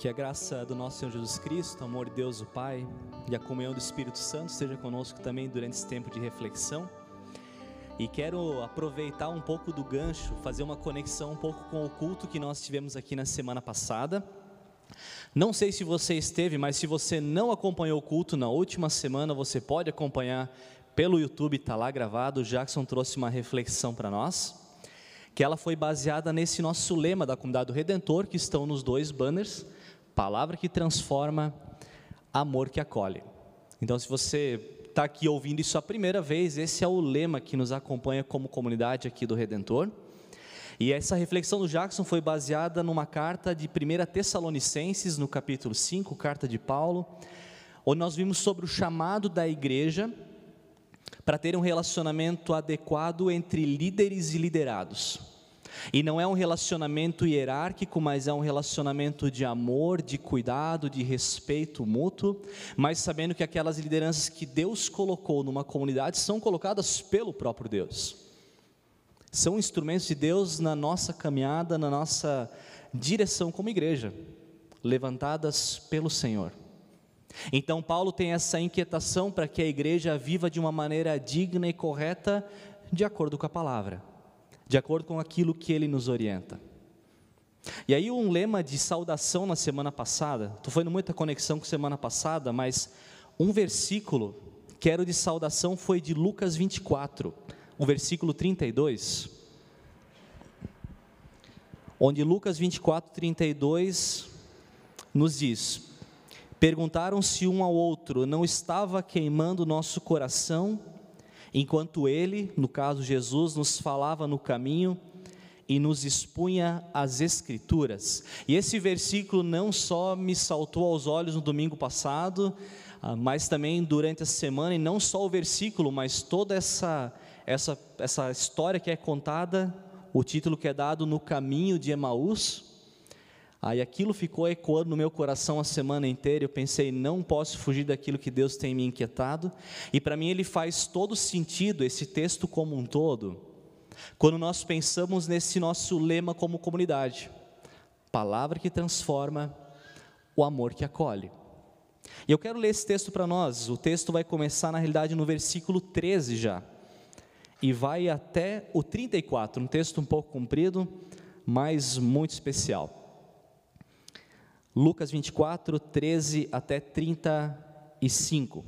Que a graça do nosso Senhor Jesus Cristo, amor de Deus o Pai e a comunhão do Espírito Santo esteja conosco também durante esse tempo de reflexão. E quero aproveitar um pouco do gancho, fazer uma conexão um pouco com o culto que nós tivemos aqui na semana passada. Não sei se você esteve, mas se você não acompanhou o culto na última semana, você pode acompanhar pelo YouTube, está lá gravado. O Jackson trouxe uma reflexão para nós, que ela foi baseada nesse nosso lema da comunidade do Redentor, que estão nos dois banners palavra que transforma, amor que acolhe. Então, se você está aqui ouvindo isso a primeira vez, esse é o lema que nos acompanha como comunidade aqui do Redentor. E essa reflexão do Jackson foi baseada numa carta de 1 Tessalonicenses, no capítulo 5, carta de Paulo, onde nós vimos sobre o chamado da igreja para ter um relacionamento adequado entre líderes e liderados. E não é um relacionamento hierárquico, mas é um relacionamento de amor, de cuidado, de respeito mútuo, mas sabendo que aquelas lideranças que Deus colocou numa comunidade são colocadas pelo próprio Deus. São instrumentos de Deus na nossa caminhada, na nossa direção como igreja, levantadas pelo Senhor. Então, Paulo tem essa inquietação para que a igreja viva de uma maneira digna e correta, de acordo com a palavra de acordo com aquilo que ele nos orienta. E aí um lema de saudação na semana passada, estou fazendo muita conexão com semana passada, mas um versículo que era de saudação foi de Lucas 24, o versículo 32, onde Lucas 24, 32 nos diz: Perguntaram-se um ao outro, não estava queimando nosso coração enquanto ele, no caso Jesus, nos falava no caminho e nos expunha as Escrituras. E esse versículo não só me saltou aos olhos no domingo passado, ah, mas também durante a semana, e não só o versículo, mas toda essa, essa, essa história que é contada, o título que é dado no caminho de Emaús, Aí aquilo ficou ecoando no meu coração a semana inteira. Eu pensei, não posso fugir daquilo que Deus tem me inquietado. E para mim ele faz todo sentido, esse texto como um todo, quando nós pensamos nesse nosso lema como comunidade: palavra que transforma, o amor que acolhe. E eu quero ler esse texto para nós. O texto vai começar, na realidade, no versículo 13 já. E vai até o 34, um texto um pouco comprido, mas muito especial. Lucas 24, 13 até 35.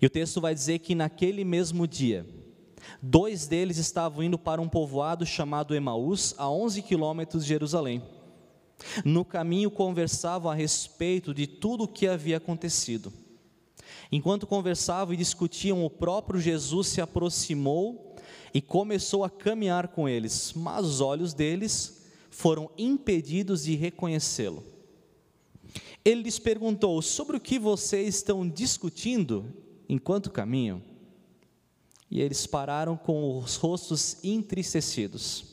E o texto vai dizer que naquele mesmo dia, dois deles estavam indo para um povoado chamado Emaús, a 11 quilômetros de Jerusalém. No caminho conversavam a respeito de tudo o que havia acontecido. Enquanto conversavam e discutiam, o próprio Jesus se aproximou e começou a caminhar com eles, mas os olhos deles foram impedidos de reconhecê-lo. Ele lhes perguntou: Sobre o que vocês estão discutindo enquanto caminham? E eles pararam com os rostos entristecidos.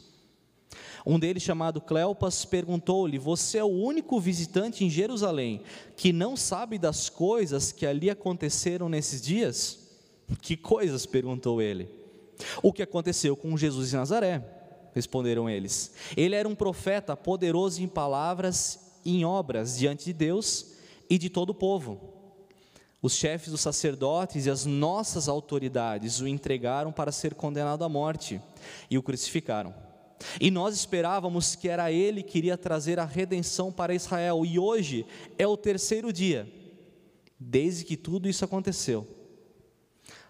Um deles, chamado Cleopas, perguntou-lhe: Você é o único visitante em Jerusalém que não sabe das coisas que ali aconteceram nesses dias? Que coisas? perguntou ele. O que aconteceu com Jesus de Nazaré? Responderam eles. Ele era um profeta poderoso em palavras em obras diante de Deus e de todo o povo. Os chefes dos sacerdotes e as nossas autoridades o entregaram para ser condenado à morte e o crucificaram. E nós esperávamos que era ele que iria trazer a redenção para Israel, e hoje é o terceiro dia desde que tudo isso aconteceu.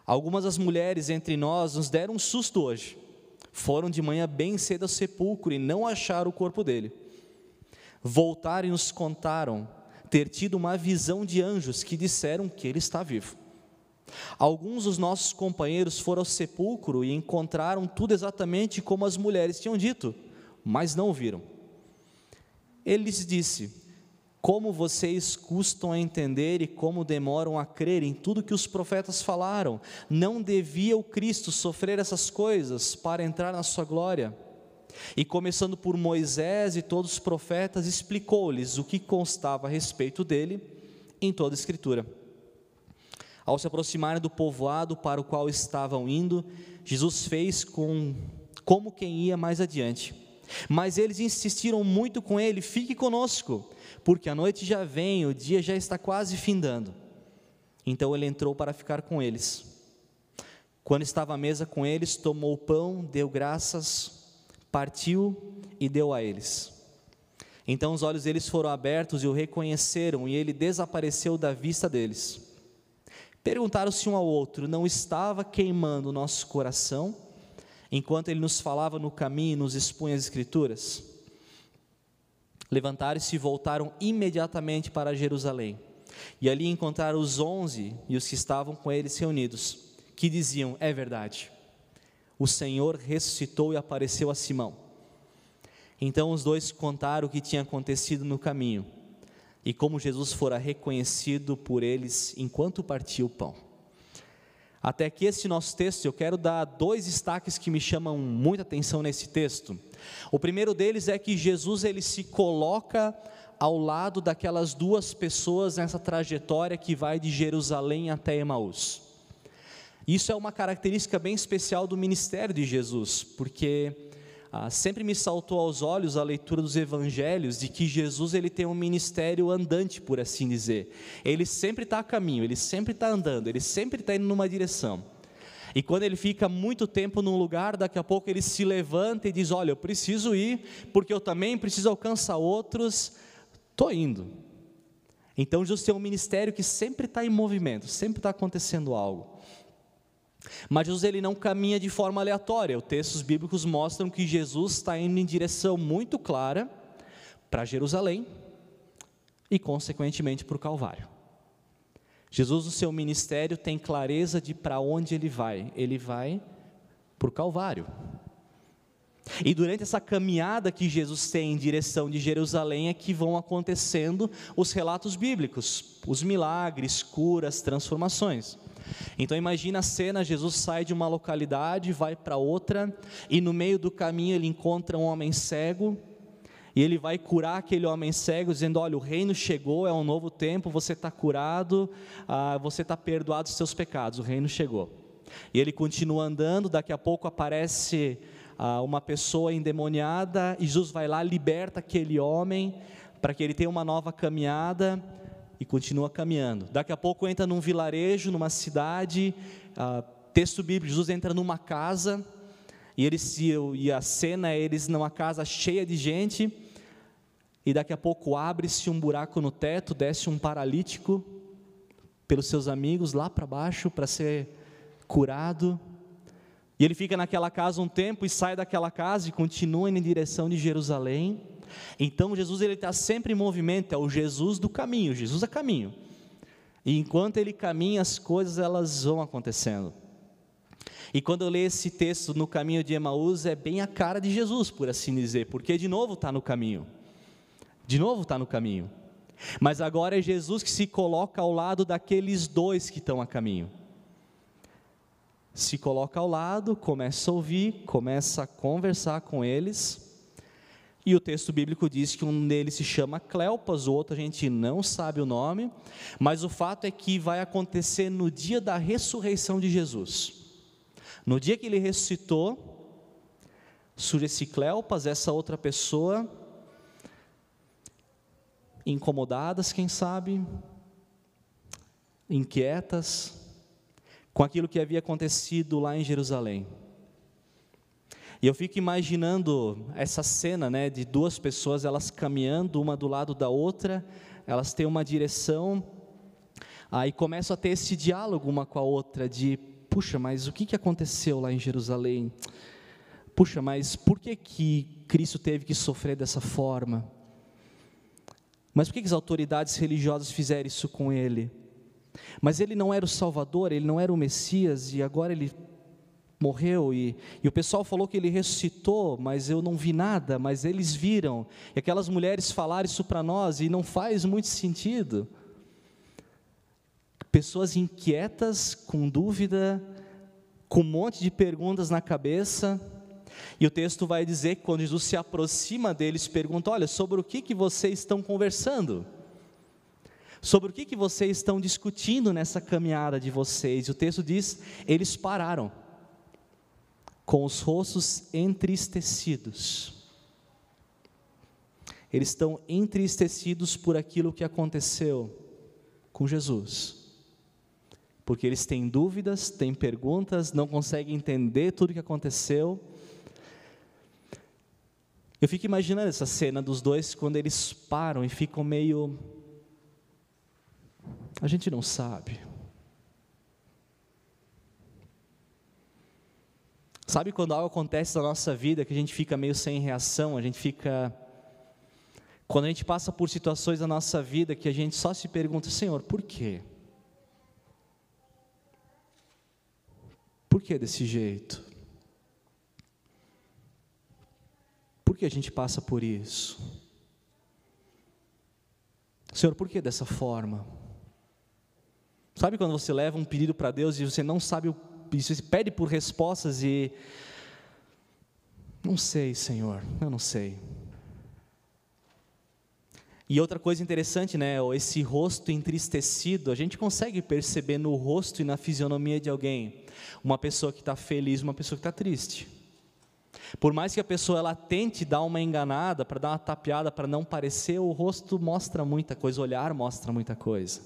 Algumas das mulheres entre nós nos deram um susto hoje. Foram de manhã bem cedo ao sepulcro e não acharam o corpo dele voltaram e nos contaram ter tido uma visão de anjos que disseram que ele está vivo. Alguns dos nossos companheiros foram ao sepulcro e encontraram tudo exatamente como as mulheres tinham dito, mas não viram. Ele lhes disse: Como vocês custam a entender e como demoram a crer em tudo que os profetas falaram? Não devia o Cristo sofrer essas coisas para entrar na sua glória? E começando por Moisés e todos os profetas, explicou-lhes o que constava a respeito dele em toda a Escritura. Ao se aproximarem do povoado para o qual estavam indo, Jesus fez com, como quem ia mais adiante. Mas eles insistiram muito com ele: fique conosco, porque a noite já vem, o dia já está quase findando. Então ele entrou para ficar com eles. Quando estava à mesa com eles, tomou o pão, deu graças, partiu e deu a eles. Então os olhos deles foram abertos e o reconheceram, e ele desapareceu da vista deles. Perguntaram-se um ao outro: Não estava queimando o nosso coração enquanto ele nos falava no caminho e nos expunha as Escrituras? Levantaram-se e voltaram imediatamente para Jerusalém. E ali encontraram os onze e os que estavam com eles reunidos, que diziam: É verdade, o Senhor ressuscitou e apareceu a Simão. Então os dois contaram o que tinha acontecido no caminho e como Jesus fora reconhecido por eles enquanto partia o pão. Até aqui esse nosso texto, eu quero dar dois destaques que me chamam muita atenção nesse texto. O primeiro deles é que Jesus ele se coloca ao lado daquelas duas pessoas nessa trajetória que vai de Jerusalém até Emaús. Isso é uma característica bem especial do ministério de Jesus, porque ah, sempre me saltou aos olhos a leitura dos evangelhos de que Jesus ele tem um ministério andante, por assim dizer. Ele sempre está a caminho, ele sempre está andando, ele sempre está indo numa direção. E quando ele fica muito tempo num lugar, daqui a pouco ele se levanta e diz: Olha, eu preciso ir, porque eu também preciso alcançar outros, estou indo. Então Jesus tem um ministério que sempre está em movimento, sempre está acontecendo algo. Mas Jesus ele não caminha de forma aleatória. Os textos bíblicos mostram que Jesus está indo em direção muito clara para Jerusalém e, consequentemente, para o Calvário. Jesus, no seu ministério, tem clareza de para onde ele vai. Ele vai para o Calvário. E durante essa caminhada que Jesus tem em direção de Jerusalém é que vão acontecendo os relatos bíblicos, os milagres, curas, transformações. Então imagina a cena, Jesus sai de uma localidade, vai para outra, e no meio do caminho ele encontra um homem cego, e ele vai curar aquele homem cego, dizendo: Olha, o reino chegou, é um novo tempo, você está curado, ah, você está perdoado dos seus pecados, o reino chegou. E ele continua andando, daqui a pouco aparece ah, uma pessoa endemoniada, e Jesus vai lá, liberta aquele homem, para que ele tenha uma nova caminhada, e continua caminhando. Daqui a pouco entra num vilarejo, numa cidade, ah, texto bíblico, Jesus entra numa casa, e, eles, e a cena é eles numa casa cheia de gente, e daqui a pouco abre-se um buraco no teto, desce um paralítico pelos seus amigos lá para baixo para ser curado. E ele fica naquela casa um tempo e sai daquela casa e continua indo em direção de Jerusalém. Então Jesus ele está sempre em movimento, é o Jesus do caminho, Jesus é caminho. E enquanto ele caminha, as coisas elas vão acontecendo. E quando eu leio esse texto no caminho de Emaús, é bem a cara de Jesus, por assim dizer, porque de novo está no caminho. De novo está no caminho. Mas agora é Jesus que se coloca ao lado daqueles dois que estão a caminho. Se coloca ao lado, começa a ouvir, começa a conversar com eles e o texto bíblico diz que um deles se chama Cleopas, o outro a gente não sabe o nome, mas o fato é que vai acontecer no dia da ressurreição de Jesus. No dia que ele ressuscitou, surge esse Cleopas, essa outra pessoa, incomodadas, quem sabe, inquietas, com aquilo que havia acontecido lá em Jerusalém. E eu fico imaginando essa cena, né, de duas pessoas elas caminhando uma do lado da outra, elas têm uma direção, aí começam a ter esse diálogo uma com a outra de, puxa, mas o que que aconteceu lá em Jerusalém? Puxa, mas por que que Cristo teve que sofrer dessa forma? Mas por que, que as autoridades religiosas fizeram isso com ele? Mas ele não era o Salvador, ele não era o Messias e agora ele morreu e, e o pessoal falou que ele ressuscitou, mas eu não vi nada, mas eles viram. E aquelas mulheres falaram isso para nós e não faz muito sentido. Pessoas inquietas, com dúvida, com um monte de perguntas na cabeça. E o texto vai dizer que quando Jesus se aproxima deles, pergunta: Olha, sobre o que, que vocês estão conversando? Sobre o que, que vocês estão discutindo nessa caminhada de vocês? E o texto diz: Eles pararam com os rostos entristecidos. eles estão entristecidos por aquilo que aconteceu com Jesus. Porque eles têm dúvidas, têm perguntas, não conseguem entender tudo o que aconteceu. Eu fico imaginando essa cena dos dois quando eles param e ficam meio. A gente não sabe. Sabe quando algo acontece na nossa vida que a gente fica meio sem reação, a gente fica. Quando a gente passa por situações na nossa vida que a gente só se pergunta, Senhor, por quê? Por que desse jeito? Por que a gente passa por isso? Senhor, por que dessa forma? Sabe quando você leva um pedido para Deus e você não sabe o você pede por respostas e não sei, Senhor, eu não sei. E outra coisa interessante, né, esse rosto entristecido, a gente consegue perceber no rosto e na fisionomia de alguém, uma pessoa que está feliz, uma pessoa que está triste. Por mais que a pessoa ela tente dar uma enganada, para dar uma tapeada, para não parecer, o rosto mostra muita coisa, o olhar mostra muita coisa.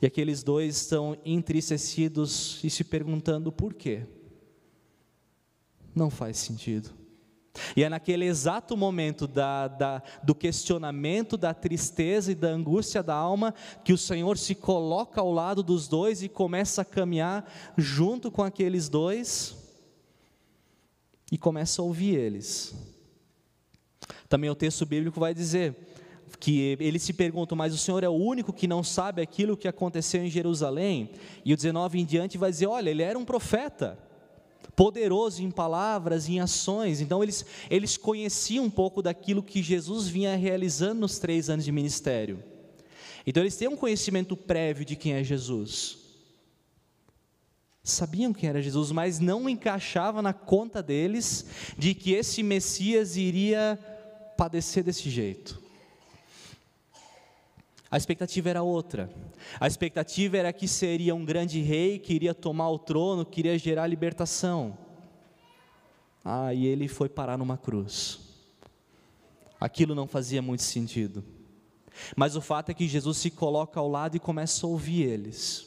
E aqueles dois estão entristecidos e se perguntando por quê. Não faz sentido. E é naquele exato momento da, da, do questionamento, da tristeza e da angústia da alma que o Senhor se coloca ao lado dos dois e começa a caminhar junto com aqueles dois e começa a ouvir eles. Também o texto bíblico vai dizer que eles se perguntam, mas o Senhor é o único que não sabe aquilo que aconteceu em Jerusalém? E o 19 em diante vai dizer: olha, ele era um profeta, poderoso em palavras, em ações, então eles, eles conheciam um pouco daquilo que Jesus vinha realizando nos três anos de ministério. Então eles têm um conhecimento prévio de quem é Jesus. Sabiam quem era Jesus, mas não encaixava na conta deles de que esse Messias iria padecer desse jeito. A expectativa era outra. A expectativa era que seria um grande rei, que iria tomar o trono, que iria gerar libertação. Ah, e ele foi parar numa cruz. Aquilo não fazia muito sentido. Mas o fato é que Jesus se coloca ao lado e começa a ouvir eles.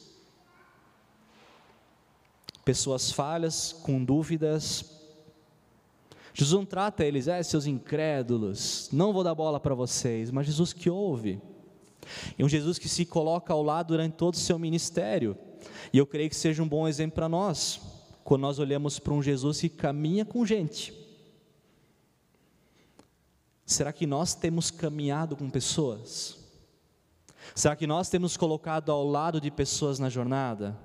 Pessoas falhas, com dúvidas. Jesus não trata eles, é, seus incrédulos, não vou dar bola para vocês, mas Jesus que ouve. E um Jesus que se coloca ao lado durante todo o seu ministério. E eu creio que seja um bom exemplo para nós, quando nós olhamos para um Jesus que caminha com gente. Será que nós temos caminhado com pessoas? Será que nós temos colocado ao lado de pessoas na jornada?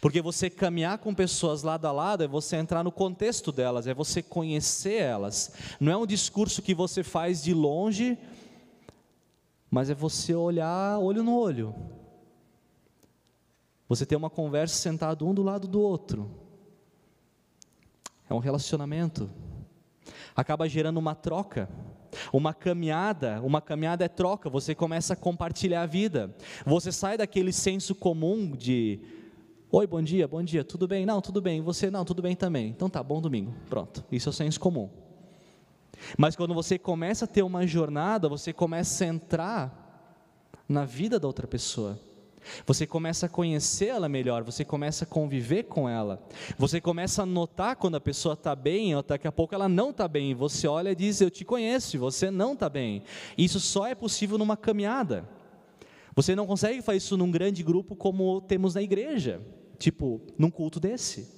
Porque você caminhar com pessoas lado a lado é você entrar no contexto delas, é você conhecer elas. Não é um discurso que você faz de longe mas é você olhar olho no olho. Você ter uma conversa sentado um do lado do outro. É um relacionamento. Acaba gerando uma troca. Uma caminhada, uma caminhada é troca, você começa a compartilhar a vida. Você sai daquele senso comum de Oi, bom dia, bom dia, tudo bem? Não, tudo bem. Você não, tudo bem também. Então tá, bom domingo. Pronto. Isso é o senso comum. Mas quando você começa a ter uma jornada, você começa a entrar na vida da outra pessoa. Você começa a conhecer ela melhor, você começa a conviver com ela. Você começa a notar quando a pessoa está bem, ou daqui a pouco ela não está bem. Você olha e diz: Eu te conheço, você não está bem. Isso só é possível numa caminhada. Você não consegue fazer isso num grande grupo como temos na igreja, tipo, num culto desse.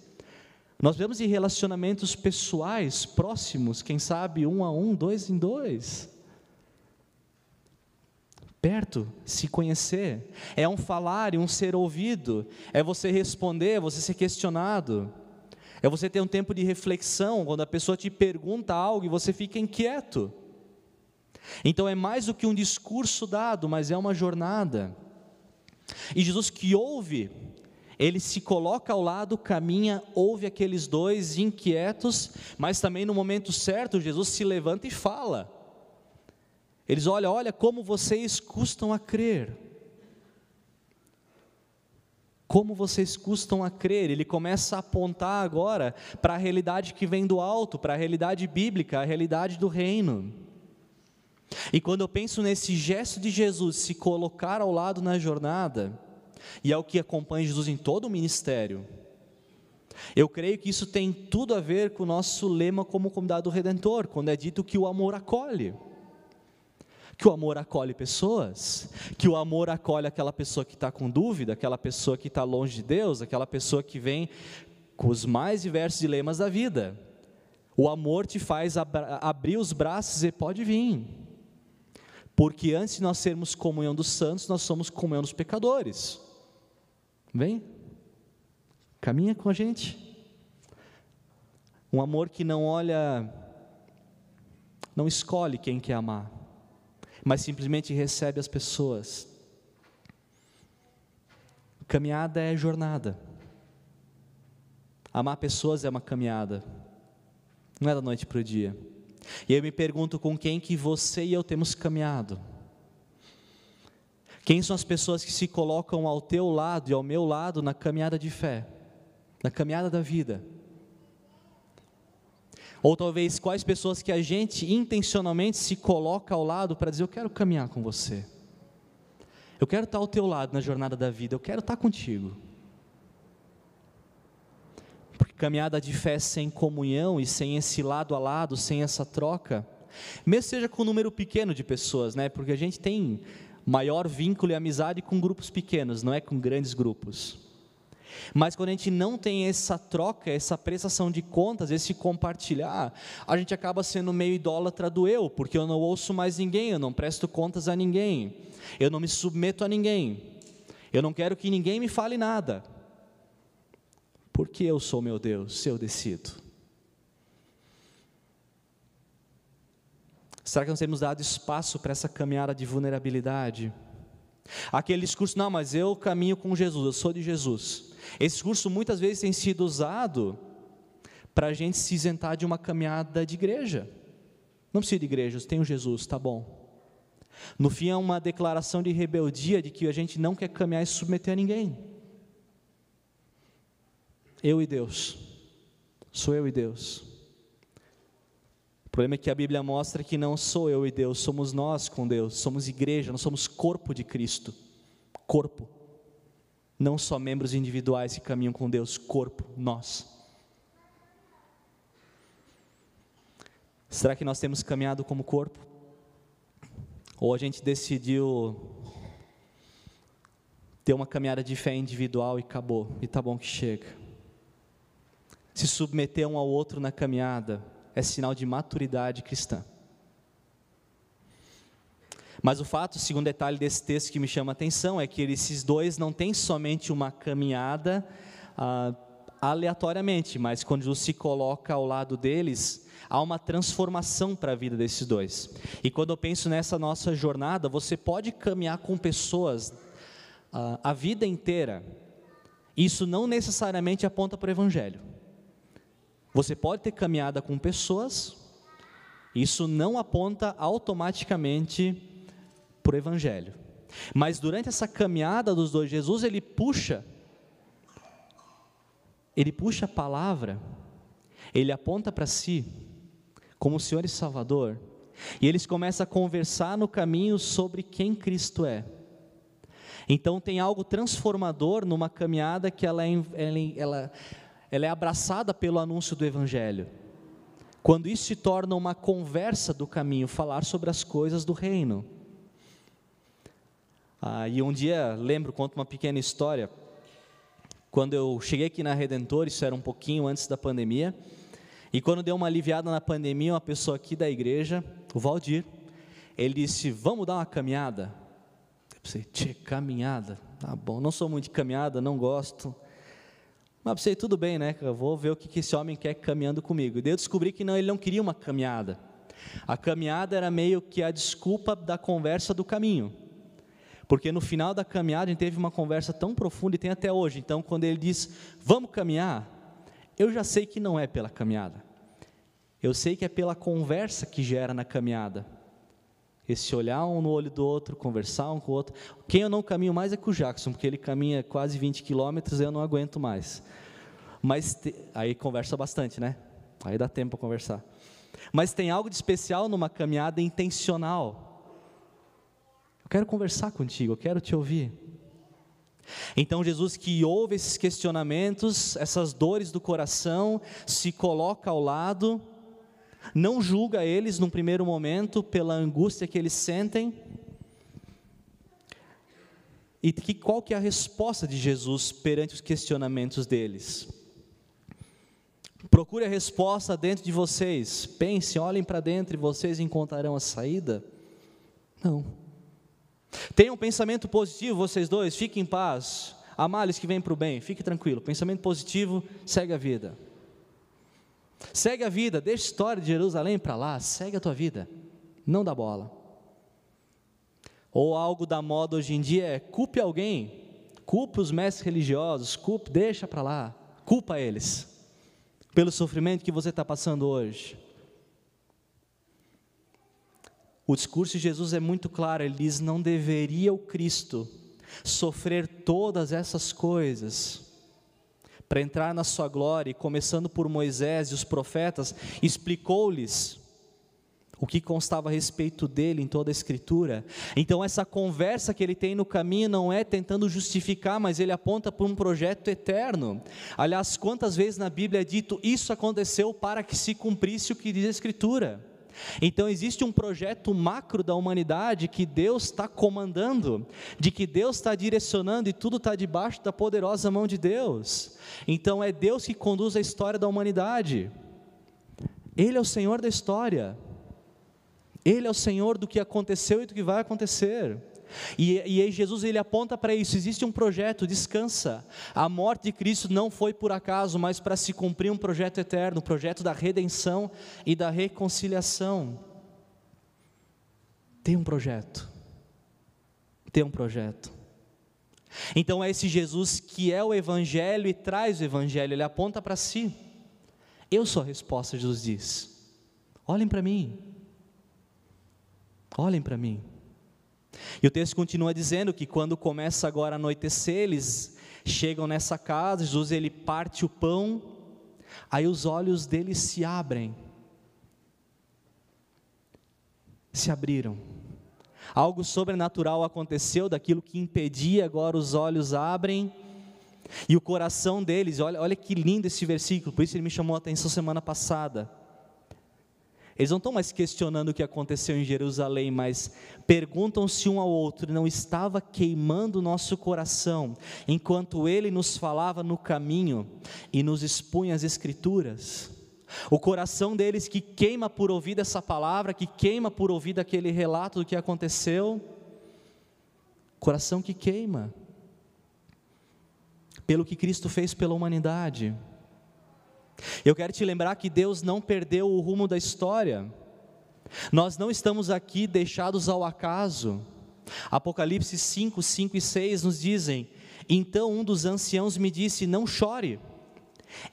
Nós vemos em relacionamentos pessoais, próximos, quem sabe um a um, dois em dois. Perto, se conhecer. É um falar e um ser ouvido. É você responder, é você ser questionado. É você ter um tempo de reflexão, quando a pessoa te pergunta algo e você fica inquieto. Então é mais do que um discurso dado, mas é uma jornada. E Jesus que ouve ele se coloca ao lado, caminha, ouve aqueles dois inquietos, mas também no momento certo, Jesus se levanta e fala. Eles olham, olha como vocês custam a crer. Como vocês custam a crer? Ele começa a apontar agora para a realidade que vem do alto, para a realidade bíblica, a realidade do reino. E quando eu penso nesse gesto de Jesus se colocar ao lado na jornada, e é o que acompanha Jesus em todo o ministério, eu creio que isso tem tudo a ver com o nosso lema como convidado redentor, quando é dito que o amor acolhe. Que o amor acolhe pessoas, que o amor acolhe aquela pessoa que está com dúvida, aquela pessoa que está longe de Deus, aquela pessoa que vem com os mais diversos dilemas da vida. O amor te faz abrir os braços e pode vir. Porque antes de nós sermos comunhão dos santos, nós somos comunhão dos pecadores. Vem, caminha com a gente. Um amor que não olha, não escolhe quem quer amar, mas simplesmente recebe as pessoas. Caminhada é jornada. Amar pessoas é uma caminhada, não é da noite para o dia. E eu me pergunto com quem que você e eu temos caminhado. Quem são as pessoas que se colocam ao teu lado e ao meu lado na caminhada de fé, na caminhada da vida? Ou talvez quais pessoas que a gente intencionalmente se coloca ao lado para dizer: Eu quero caminhar com você, eu quero estar ao teu lado na jornada da vida, eu quero estar contigo. Porque caminhada de fé sem comunhão e sem esse lado a lado, sem essa troca, mesmo seja com um número pequeno de pessoas, né? Porque a gente tem maior vínculo e amizade com grupos pequenos, não é com grandes grupos. Mas quando a gente não tem essa troca, essa prestação de contas, esse compartilhar, a gente acaba sendo meio idólatra do eu, porque eu não ouço mais ninguém, eu não presto contas a ninguém, eu não me submeto a ninguém, eu não quero que ninguém me fale nada. Porque eu sou meu Deus, eu decido. Será que nós temos dado espaço para essa caminhada de vulnerabilidade? Aquele discurso, não, mas eu caminho com Jesus, eu sou de Jesus. Esse discurso muitas vezes tem sido usado para a gente se isentar de uma caminhada de igreja. Não precisa de igreja, tem o Jesus, tá bom. No fim é uma declaração de rebeldia de que a gente não quer caminhar e submeter a ninguém. Eu e Deus. Sou eu e Deus. Problema é que a Bíblia mostra que não sou eu e Deus, somos nós com Deus, somos igreja, nós somos corpo de Cristo. Corpo. Não só membros individuais que caminham com Deus, corpo, nós. Será que nós temos caminhado como corpo? Ou a gente decidiu ter uma caminhada de fé individual e acabou, e tá bom que chega? se submeter um ao outro na caminhada é sinal de maturidade cristã. Mas o fato, o segundo detalhe desse texto que me chama a atenção, é que esses dois não têm somente uma caminhada ah, aleatoriamente, mas quando Jesus se coloca ao lado deles, há uma transformação para a vida desses dois. E quando eu penso nessa nossa jornada, você pode caminhar com pessoas ah, a vida inteira, isso não necessariamente aponta para o Evangelho. Você pode ter caminhada com pessoas, isso não aponta automaticamente para o Evangelho. Mas durante essa caminhada dos dois, Jesus ele puxa, ele puxa a palavra, ele aponta para si, como Senhor e Salvador, e eles começam a conversar no caminho sobre quem Cristo é. Então tem algo transformador numa caminhada que ela, é ela, ela ela é abraçada pelo anúncio do Evangelho. Quando isso se torna uma conversa do caminho, falar sobre as coisas do reino. Ah, e um dia, lembro, conto uma pequena história. Quando eu cheguei aqui na Redentor, isso era um pouquinho antes da pandemia, e quando deu uma aliviada na pandemia, uma pessoa aqui da igreja, o Valdir, ele disse: Vamos dar uma caminhada? Eu pensei, tchê, caminhada? Tá bom, não sou muito de caminhada, não gosto. Mas pensei, tudo bem, né? Eu vou ver o que esse homem quer caminhando comigo. E daí eu descobri que não, ele não queria uma caminhada. A caminhada era meio que a desculpa da conversa do caminho. Porque no final da caminhada a gente teve uma conversa tão profunda e tem até hoje. Então, quando ele diz, vamos caminhar, eu já sei que não é pela caminhada. Eu sei que é pela conversa que gera na caminhada. Esse olhar um no olho do outro, conversar um com o outro. Quem eu não caminho mais é com o Jackson, porque ele caminha quase 20 quilômetros e eu não aguento mais. Mas te... aí conversa bastante, né? Aí dá tempo para conversar. mas tem algo de especial numa caminhada intencional. Eu quero conversar contigo, eu quero te ouvir. Então, Jesus, que ouve esses questionamentos, essas dores do coração, se coloca ao lado, não julga eles num primeiro momento pela angústia que eles sentem. E que, qual que é a resposta de Jesus perante os questionamentos deles? Procure a resposta dentro de vocês. Pense, olhem para dentro e vocês encontrarão a saída? Não. Tenham um pensamento positivo, vocês dois, fiquem em paz. Há males que vêm para o bem, fique tranquilo. Pensamento positivo, segue a vida. Segue a vida, deixa a história de Jerusalém para lá, segue a tua vida. Não dá bola. Ou algo da moda hoje em dia é culpe alguém, culpe os mestres religiosos, culpe, deixa para lá, culpa eles pelo sofrimento que você está passando hoje. O discurso de Jesus é muito claro, ele diz: não deveria o Cristo sofrer todas essas coisas para entrar na sua glória, começando por Moisés e os profetas, explicou-lhes o que constava a respeito dele em toda a Escritura. Então, essa conversa que ele tem no caminho não é tentando justificar, mas ele aponta para um projeto eterno. Aliás, quantas vezes na Bíblia é dito isso aconteceu para que se cumprisse o que diz a Escritura? Então existe um projeto macro da humanidade que Deus está comandando, de que Deus está direcionando e tudo está debaixo da poderosa mão de Deus. Então é Deus que conduz a história da humanidade. Ele é o Senhor da história. Ele é o Senhor do que aconteceu e do que vai acontecer. E, e aí Jesus ele aponta para isso, existe um projeto, descansa. A morte de Cristo não foi por acaso, mas para se cumprir um projeto eterno, o projeto da redenção e da reconciliação. Tem um projeto. Tem um projeto. Então é esse Jesus que é o Evangelho e traz o Evangelho, ele aponta para si. Eu sou a resposta, Jesus diz. Olhem para mim. Olhem para mim. E o texto continua dizendo que quando começa agora a anoitecer, eles chegam nessa casa, Jesus ele parte o pão, aí os olhos deles se abrem. Se abriram. Algo sobrenatural aconteceu, daquilo que impedia, agora os olhos abrem. E o coração deles, olha, olha que lindo esse versículo, por isso ele me chamou a atenção semana passada. Eles não estão mais questionando o que aconteceu em Jerusalém, mas perguntam se um ao outro não estava queimando o nosso coração enquanto ele nos falava no caminho e nos expunha as Escrituras. O coração deles que queima por ouvir dessa palavra, que queima por ouvir daquele relato do que aconteceu. Coração que queima pelo que Cristo fez pela humanidade. Eu quero te lembrar que Deus não perdeu o rumo da história. Nós não estamos aqui deixados ao acaso. Apocalipse 5, 5 e 6 nos dizem: Então um dos anciãos me disse: Não chore.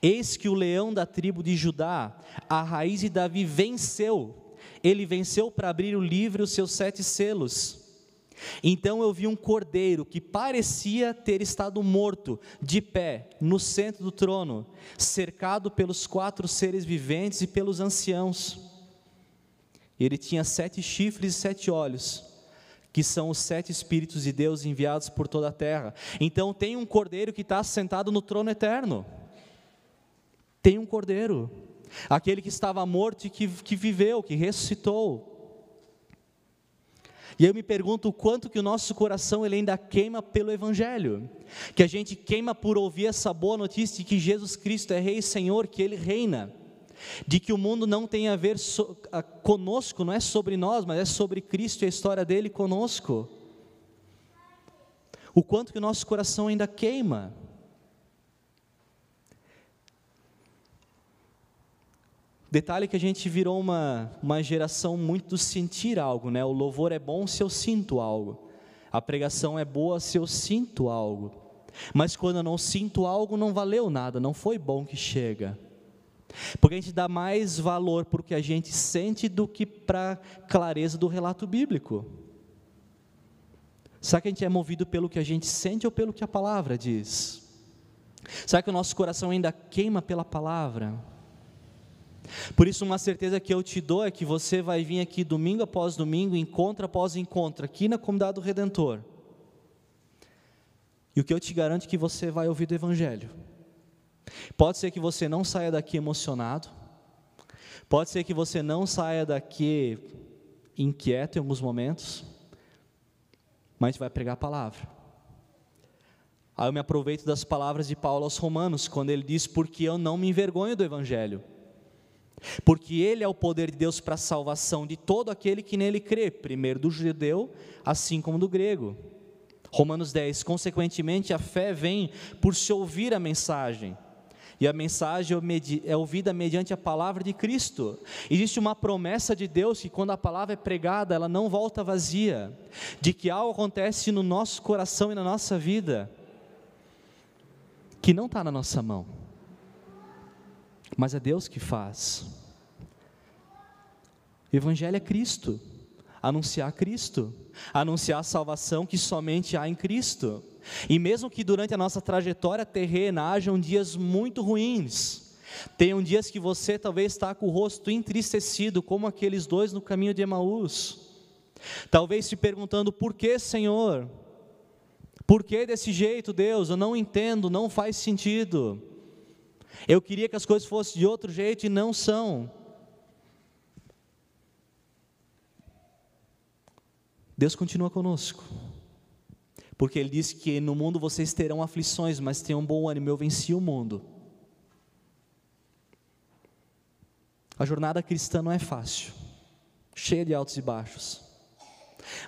Eis que o leão da tribo de Judá, a raiz de Davi, venceu. Ele venceu para abrir o livro e os seus sete selos. Então eu vi um cordeiro que parecia ter estado morto, de pé, no centro do trono, cercado pelos quatro seres viventes e pelos anciãos. Ele tinha sete chifres e sete olhos, que são os sete Espíritos de Deus enviados por toda a terra. Então tem um cordeiro que está sentado no trono eterno. Tem um cordeiro, aquele que estava morto e que, que viveu, que ressuscitou. E eu me pergunto o quanto que o nosso coração ele ainda queima pelo Evangelho, que a gente queima por ouvir essa boa notícia de que Jesus Cristo é Rei e Senhor, que Ele reina, de que o mundo não tem a ver so, a, conosco, não é sobre nós, mas é sobre Cristo e a história dele conosco. O quanto que o nosso coração ainda queima. Detalhe que a gente virou uma, uma geração muito do sentir algo, né? O louvor é bom se eu sinto algo. A pregação é boa se eu sinto algo. Mas quando eu não sinto algo, não valeu nada, não foi bom que chega. Porque a gente dá mais valor para o que a gente sente do que para a clareza do relato bíblico. Será que a gente é movido pelo que a gente sente ou pelo que a palavra diz? Será que o nosso coração ainda queima pela palavra? Por isso, uma certeza que eu te dou é que você vai vir aqui domingo após domingo, encontro após encontro, aqui na comunidade do Redentor. E o que eu te garanto é que você vai ouvir do Evangelho. Pode ser que você não saia daqui emocionado, pode ser que você não saia daqui inquieto em alguns momentos, mas vai pregar a palavra. Aí eu me aproveito das palavras de Paulo aos Romanos, quando ele diz: Porque eu não me envergonho do Evangelho, porque ele é o poder de Deus para a salvação de todo aquele que nele crê, primeiro do judeu, assim como do grego. Romanos 10: Consequentemente, a fé vem por se ouvir a mensagem e a mensagem é ouvida mediante a palavra de Cristo. Existe uma promessa de Deus que, quando a palavra é pregada, ela não volta vazia, de que algo acontece no nosso coração e na nossa vida, que não está na nossa mão, mas é Deus que faz. Evangelho é Cristo, anunciar Cristo, anunciar a salvação que somente há em Cristo. E mesmo que durante a nossa trajetória terrena hajam dias muito ruins, tenham dias que você talvez está com o rosto entristecido, como aqueles dois no caminho de Emaús, talvez se perguntando: por que, Senhor? Por que desse jeito, Deus? Eu não entendo, não faz sentido. Eu queria que as coisas fossem de outro jeito e não são. Deus continua conosco. Porque ele disse que no mundo vocês terão aflições, mas tenham um bom ânimo, eu venci o mundo. A jornada cristã não é fácil, cheia de altos e baixos.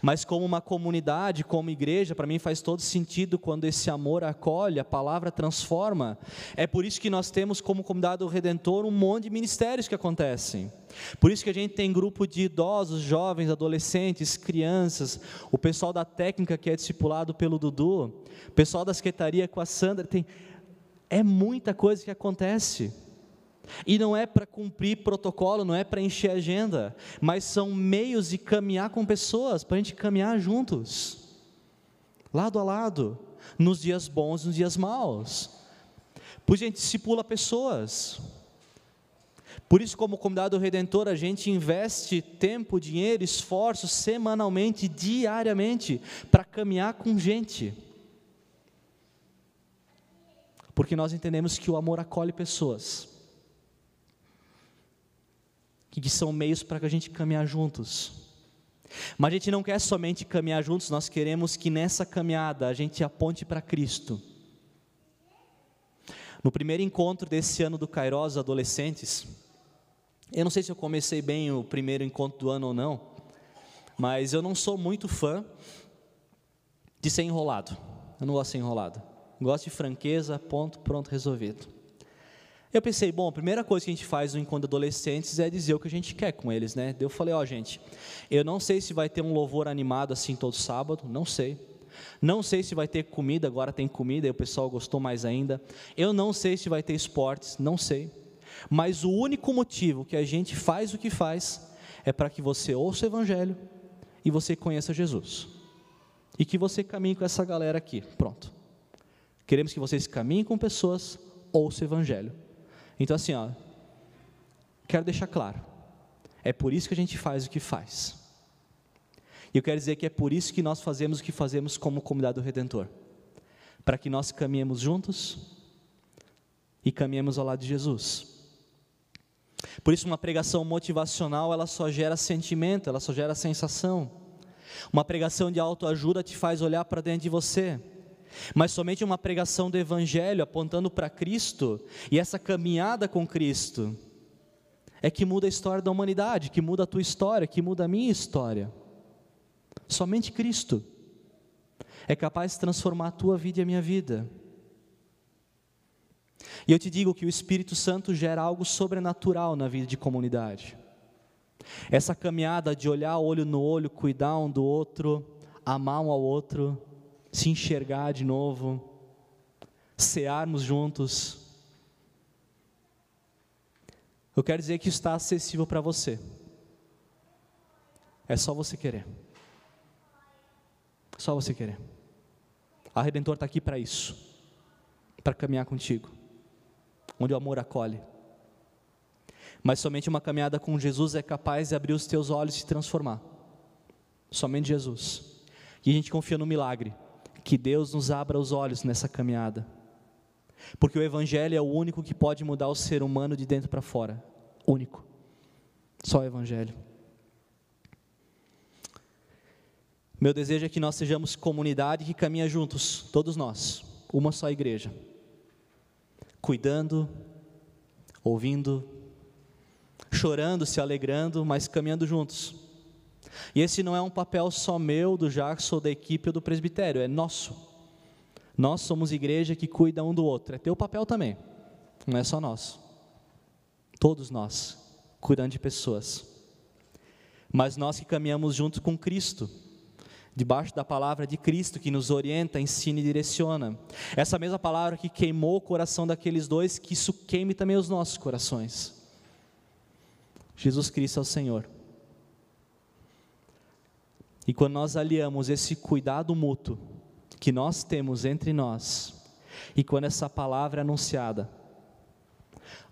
Mas como uma comunidade, como igreja, para mim faz todo sentido quando esse amor acolhe, a palavra transforma. É por isso que nós temos como comunidade do Redentor um monte de ministérios que acontecem. Por isso que a gente tem grupo de idosos, jovens, adolescentes, crianças, o pessoal da técnica que é discipulado pelo Dudu, o pessoal da secretaria com a Sandra, tem é muita coisa que acontece. E não é para cumprir protocolo, não é para encher agenda, mas são meios de caminhar com pessoas, para a gente caminhar juntos, lado a lado, nos dias bons e nos dias maus. Pois a gente discipula pessoas. Por isso, como comunidade do Redentor, a gente investe tempo, dinheiro, esforço semanalmente, diariamente, para caminhar com gente. Porque nós entendemos que o amor acolhe pessoas que são meios para que a gente caminhar juntos. Mas a gente não quer somente caminhar juntos, nós queremos que nessa caminhada a gente aponte para Cristo. No primeiro encontro desse ano do Kairos Adolescentes, eu não sei se eu comecei bem o primeiro encontro do ano ou não, mas eu não sou muito fã de ser enrolado. Eu não gosto de ser enrolado. Gosto de franqueza, ponto, pronto, resolvido. Eu pensei, bom, a primeira coisa que a gente faz no encontro adolescentes é dizer o que a gente quer com eles, né? Eu falei, ó, oh, gente, eu não sei se vai ter um louvor animado assim todo sábado, não sei. Não sei se vai ter comida, agora tem comida e o pessoal gostou mais ainda. Eu não sei se vai ter esportes, não sei. Mas o único motivo que a gente faz o que faz é para que você ouça o Evangelho e você conheça Jesus. E que você caminhe com essa galera aqui. Pronto. Queremos que vocês caminhem com pessoas, ouçam o Evangelho então, assim, ó, quero deixar claro: é por isso que a gente faz o que faz. E eu quero dizer que é por isso que nós fazemos o que fazemos como comunidade do Redentor para que nós caminhemos juntos e caminhemos ao lado de Jesus. Por isso, uma pregação motivacional, ela só gera sentimento, ela só gera sensação. Uma pregação de autoajuda te faz olhar para dentro de você. Mas somente uma pregação do Evangelho apontando para Cristo e essa caminhada com Cristo é que muda a história da humanidade, que muda a tua história, que muda a minha história. Somente Cristo é capaz de transformar a tua vida e a minha vida. E eu te digo que o Espírito Santo gera algo sobrenatural na vida de comunidade. Essa caminhada de olhar olho no olho, cuidar um do outro, amar um ao outro, se enxergar de novo, cearmos juntos. Eu quero dizer que está acessível para você. É só você querer. Só você querer. A Redentor está aqui para isso para caminhar contigo, onde o amor acolhe. Mas somente uma caminhada com Jesus é capaz de abrir os teus olhos e se transformar. Somente Jesus. E a gente confia no milagre, que Deus nos abra os olhos nessa caminhada. Porque o Evangelho é o único que pode mudar o ser humano de dentro para fora. Único. Só o Evangelho. Meu desejo é que nós sejamos comunidade que caminha juntos, todos nós, uma só igreja, cuidando, ouvindo, chorando, se alegrando, mas caminhando juntos. E esse não é um papel só meu, do Jackson, da equipe ou do presbitério, é nosso. Nós somos igreja que cuida um do outro, é teu papel também, não é só nosso. Todos nós, cuidando de pessoas. Mas nós que caminhamos junto com Cristo, debaixo da palavra de Cristo que nos orienta, ensina e direciona. Essa mesma palavra que queimou o coração daqueles dois, que isso queime também os nossos corações. Jesus Cristo é o Senhor. E quando nós aliamos esse cuidado mútuo que nós temos entre nós, e quando essa palavra é anunciada,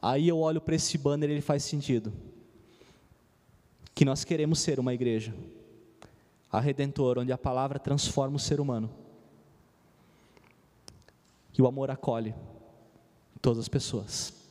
aí eu olho para esse banner e ele faz sentido. Que nós queremos ser uma igreja a redentor, onde a palavra transforma o ser humano. E o amor acolhe todas as pessoas.